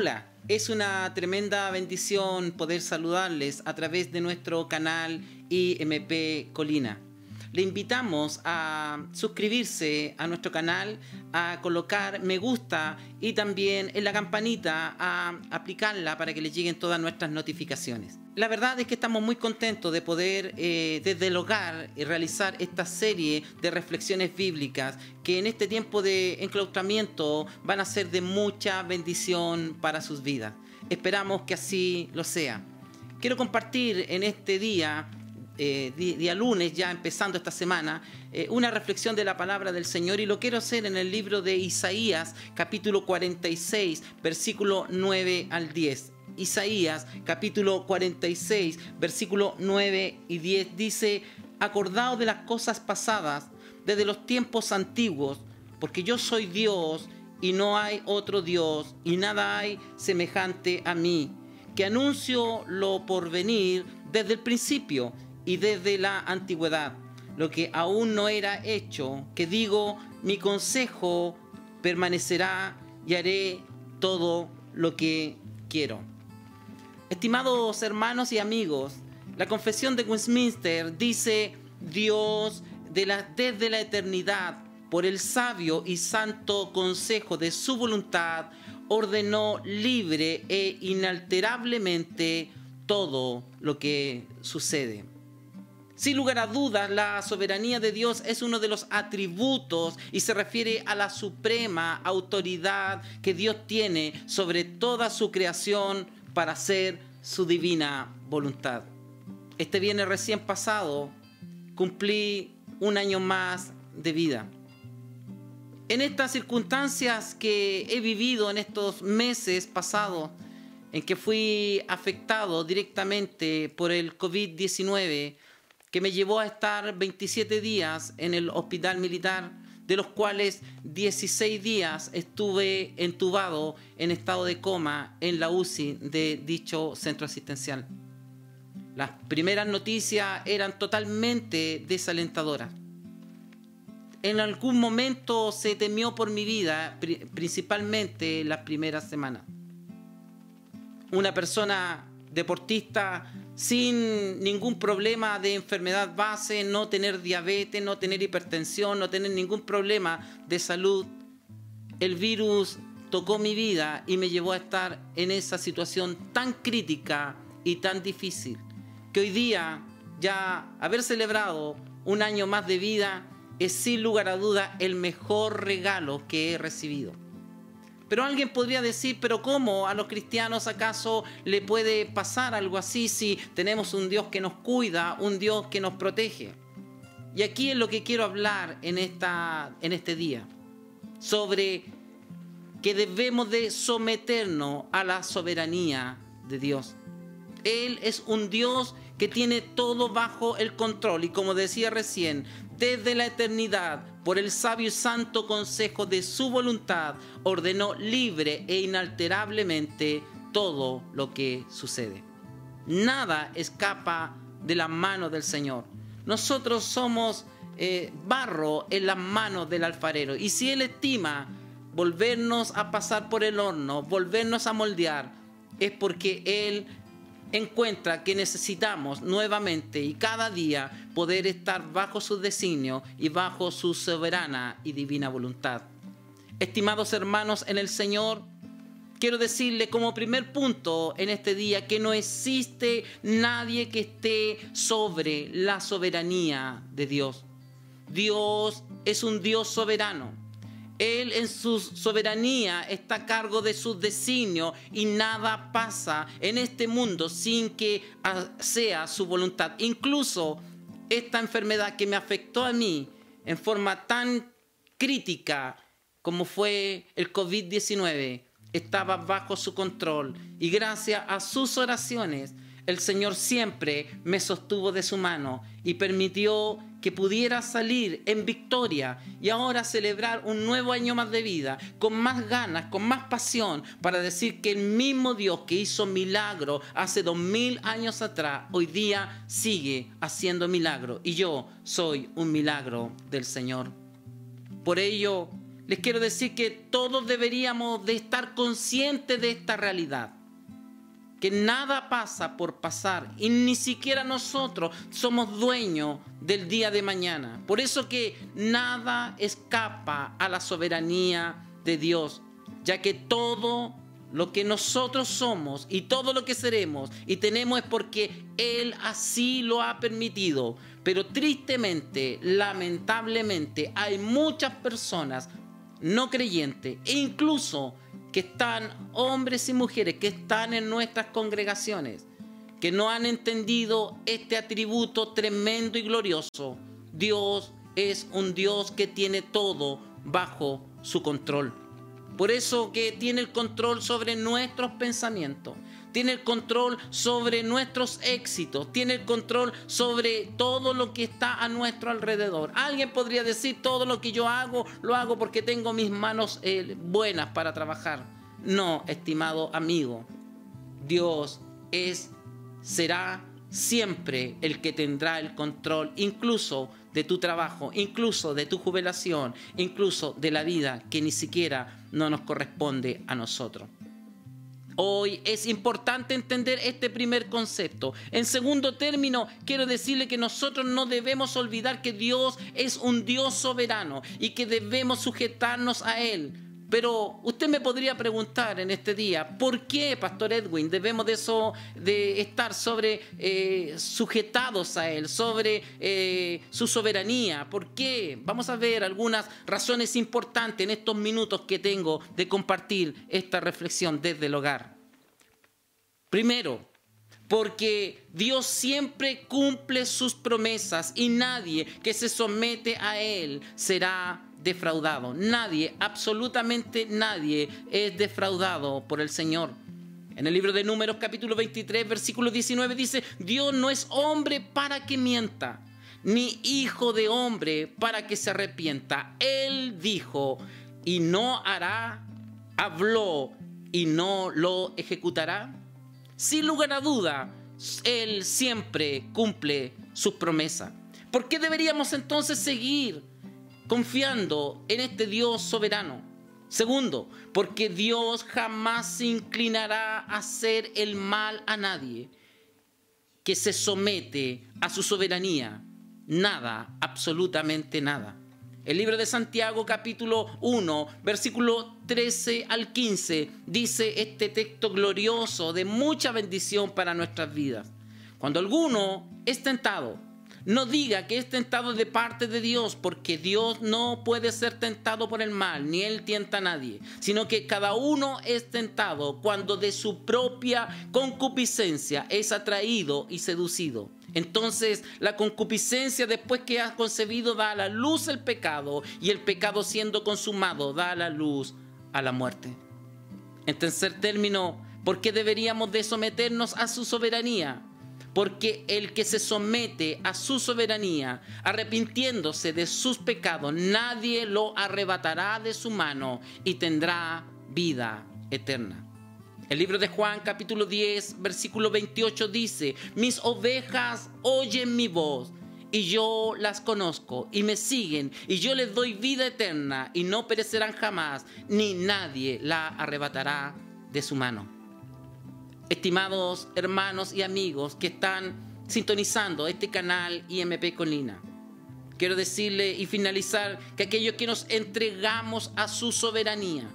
Hola, es una tremenda bendición poder saludarles a través de nuestro canal IMP Colina. Le invitamos a suscribirse a nuestro canal, a colocar me gusta y también en la campanita a aplicarla para que le lleguen todas nuestras notificaciones. La verdad es que estamos muy contentos de poder eh, desde el hogar eh, realizar esta serie de reflexiones bíblicas que en este tiempo de enclaustramiento van a ser de mucha bendición para sus vidas. Esperamos que así lo sea. Quiero compartir en este día eh, día, lunes, ya empezando esta semana, eh, una reflexión de la palabra del Señor y lo quiero hacer en el libro de Isaías, capítulo 46, versículo 9 al 10. Isaías, capítulo 46, versículo 9 y 10 dice, acordaos de las cosas pasadas desde los tiempos antiguos, porque yo soy Dios y no hay otro Dios y nada hay semejante a mí, que anuncio lo por venir desde el principio y desde la antigüedad, lo que aún no era hecho, que digo, mi consejo permanecerá y haré todo lo que quiero. Estimados hermanos y amigos, la confesión de Westminster dice, Dios de la, desde la eternidad, por el sabio y santo consejo de su voluntad, ordenó libre e inalterablemente todo lo que sucede. Sin lugar a dudas, la soberanía de Dios es uno de los atributos y se refiere a la suprema autoridad que Dios tiene sobre toda su creación para hacer su divina voluntad. Este viernes recién pasado cumplí un año más de vida. En estas circunstancias que he vivido en estos meses pasados, en que fui afectado directamente por el COVID-19, que me llevó a estar 27 días en el hospital militar, de los cuales 16 días estuve entubado en estado de coma en la UCI de dicho centro asistencial. Las primeras noticias eran totalmente desalentadoras. En algún momento se temió por mi vida, principalmente las primeras semanas. Una persona deportista sin ningún problema de enfermedad base, no tener diabetes, no tener hipertensión, no tener ningún problema de salud. El virus tocó mi vida y me llevó a estar en esa situación tan crítica y tan difícil, que hoy día ya haber celebrado un año más de vida es sin lugar a duda el mejor regalo que he recibido. Pero alguien podría decir, pero ¿cómo a los cristianos acaso le puede pasar algo así si tenemos un Dios que nos cuida, un Dios que nos protege? Y aquí es lo que quiero hablar en, esta, en este día, sobre que debemos de someternos a la soberanía de Dios. Él es un Dios que tiene todo bajo el control y como decía recién, desde la eternidad, por el sabio y santo consejo de su voluntad, ordenó libre e inalterablemente todo lo que sucede. Nada escapa de la mano del Señor. Nosotros somos eh, barro en las manos del alfarero. Y si Él estima volvernos a pasar por el horno, volvernos a moldear, es porque Él encuentra que necesitamos nuevamente y cada día poder estar bajo su designio y bajo su soberana y divina voluntad. Estimados hermanos en el Señor, quiero decirle como primer punto en este día que no existe nadie que esté sobre la soberanía de Dios. Dios es un Dios soberano él en su soberanía está a cargo de sus designios y nada pasa en este mundo sin que sea su voluntad. Incluso esta enfermedad que me afectó a mí en forma tan crítica como fue el COVID-19 estaba bajo su control y gracias a sus oraciones el Señor siempre me sostuvo de su mano y permitió que pudiera salir en victoria y ahora celebrar un nuevo año más de vida, con más ganas, con más pasión, para decir que el mismo Dios que hizo milagro hace dos mil años atrás, hoy día sigue haciendo milagro y yo soy un milagro del Señor. Por ello, les quiero decir que todos deberíamos de estar conscientes de esta realidad. Que nada pasa por pasar y ni siquiera nosotros somos dueños del día de mañana. Por eso que nada escapa a la soberanía de Dios, ya que todo lo que nosotros somos y todo lo que seremos y tenemos es porque Él así lo ha permitido. Pero tristemente, lamentablemente, hay muchas personas no creyentes e incluso que están, hombres y mujeres, que están en nuestras congregaciones, que no han entendido este atributo tremendo y glorioso. Dios es un Dios que tiene todo bajo su control. Por eso que tiene el control sobre nuestros pensamientos, tiene el control sobre nuestros éxitos, tiene el control sobre todo lo que está a nuestro alrededor. Alguien podría decir, todo lo que yo hago, lo hago porque tengo mis manos eh, buenas para trabajar. No, estimado amigo, Dios es, será siempre el que tendrá el control, incluso de tu trabajo, incluso de tu jubilación, incluso de la vida que ni siquiera no nos corresponde a nosotros. Hoy es importante entender este primer concepto. En segundo término, quiero decirle que nosotros no debemos olvidar que Dios es un Dios soberano y que debemos sujetarnos a Él pero usted me podría preguntar en este día, ¿por qué, Pastor Edwin, debemos de eso, de estar sobre eh, sujetados a él, sobre eh, su soberanía? ¿Por qué? Vamos a ver algunas razones importantes en estos minutos que tengo de compartir esta reflexión desde el hogar. Primero, porque Dios siempre cumple sus promesas y nadie que se somete a Él será defraudado. Nadie, absolutamente nadie es defraudado por el Señor. En el libro de Números capítulo 23 versículo 19 dice, Dios no es hombre para que mienta, ni hijo de hombre para que se arrepienta. Él dijo y no hará, habló y no lo ejecutará. Sin lugar a duda, Él siempre cumple sus promesas. ¿Por qué deberíamos entonces seguir confiando en este Dios soberano. Segundo, porque Dios jamás se inclinará a hacer el mal a nadie que se somete a su soberanía. Nada, absolutamente nada. El libro de Santiago capítulo 1, versículo 13 al 15, dice este texto glorioso de mucha bendición para nuestras vidas. Cuando alguno es tentado, no diga que es tentado de parte de Dios, porque Dios no puede ser tentado por el mal, ni Él tienta a nadie, sino que cada uno es tentado cuando de su propia concupiscencia es atraído y seducido. Entonces la concupiscencia después que has concebido da a la luz el pecado y el pecado siendo consumado da a la luz a la muerte. En tercer término, ¿por qué deberíamos de someternos a su soberanía? Porque el que se somete a su soberanía, arrepintiéndose de sus pecados, nadie lo arrebatará de su mano y tendrá vida eterna. El libro de Juan capítulo 10 versículo 28 dice, mis ovejas oyen mi voz y yo las conozco y me siguen y yo les doy vida eterna y no perecerán jamás, ni nadie la arrebatará de su mano estimados hermanos y amigos que están sintonizando este canal IMP Colina. Quiero decirle y finalizar que aquellos que nos entregamos a su soberanía,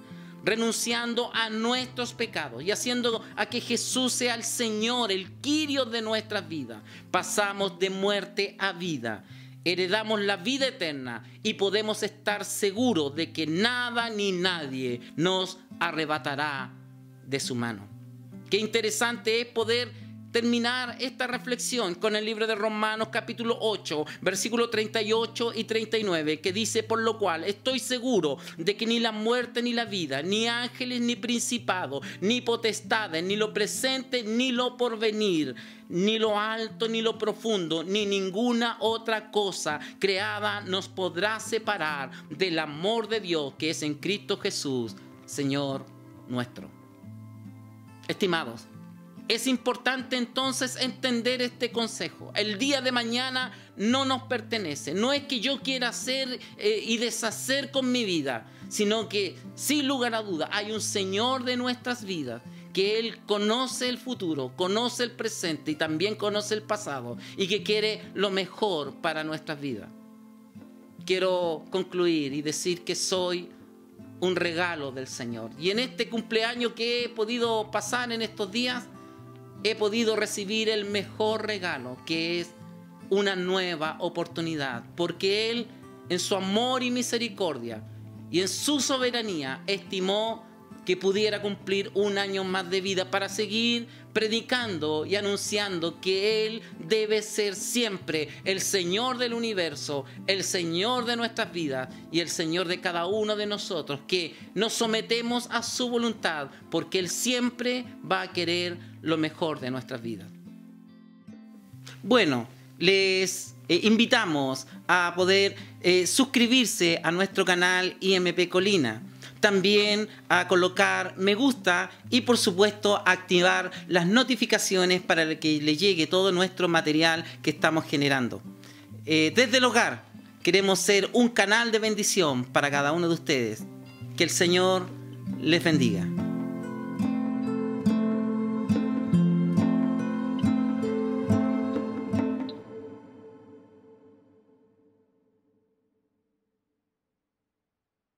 renunciando a nuestros pecados y haciendo a que Jesús sea el Señor, el Quirio de nuestras vidas, pasamos de muerte a vida, heredamos la vida eterna y podemos estar seguros de que nada ni nadie nos arrebatará de su mano. Qué interesante es poder terminar esta reflexión con el libro de Romanos capítulo 8, versículo 38 y 39, que dice, por lo cual estoy seguro de que ni la muerte ni la vida, ni ángeles ni principados, ni potestades, ni lo presente ni lo porvenir, ni lo alto ni lo profundo, ni ninguna otra cosa creada nos podrá separar del amor de Dios que es en Cristo Jesús, Señor nuestro. Estimados, Es importante entonces entender este consejo. El día de mañana no nos pertenece. No es que yo quiera hacer eh, y deshacer con mi vida, sino que sin lugar a duda hay un Señor de nuestras vidas que Él conoce el futuro, conoce el presente y también conoce el pasado y que quiere lo mejor para nuestras vidas. Quiero concluir y decir que soy un regalo del Señor. Y en este cumpleaños que he podido pasar en estos días, he podido recibir el mejor regalo, que es una nueva oportunidad, porque Él, en su amor y misericordia y en su soberanía, estimó que pudiera cumplir un año más de vida para seguir predicando y anunciando que Él debe ser siempre el Señor del universo, el Señor de nuestras vidas y el Señor de cada uno de nosotros, que nos sometemos a su voluntad, porque Él siempre va a querer lo mejor de nuestras vidas. Bueno, les eh, invitamos a poder eh, suscribirse a nuestro canal IMP Colina también a colocar me gusta y por supuesto activar las notificaciones para que le llegue todo nuestro material que estamos generando. Eh, desde el hogar queremos ser un canal de bendición para cada uno de ustedes. Que el Señor les bendiga.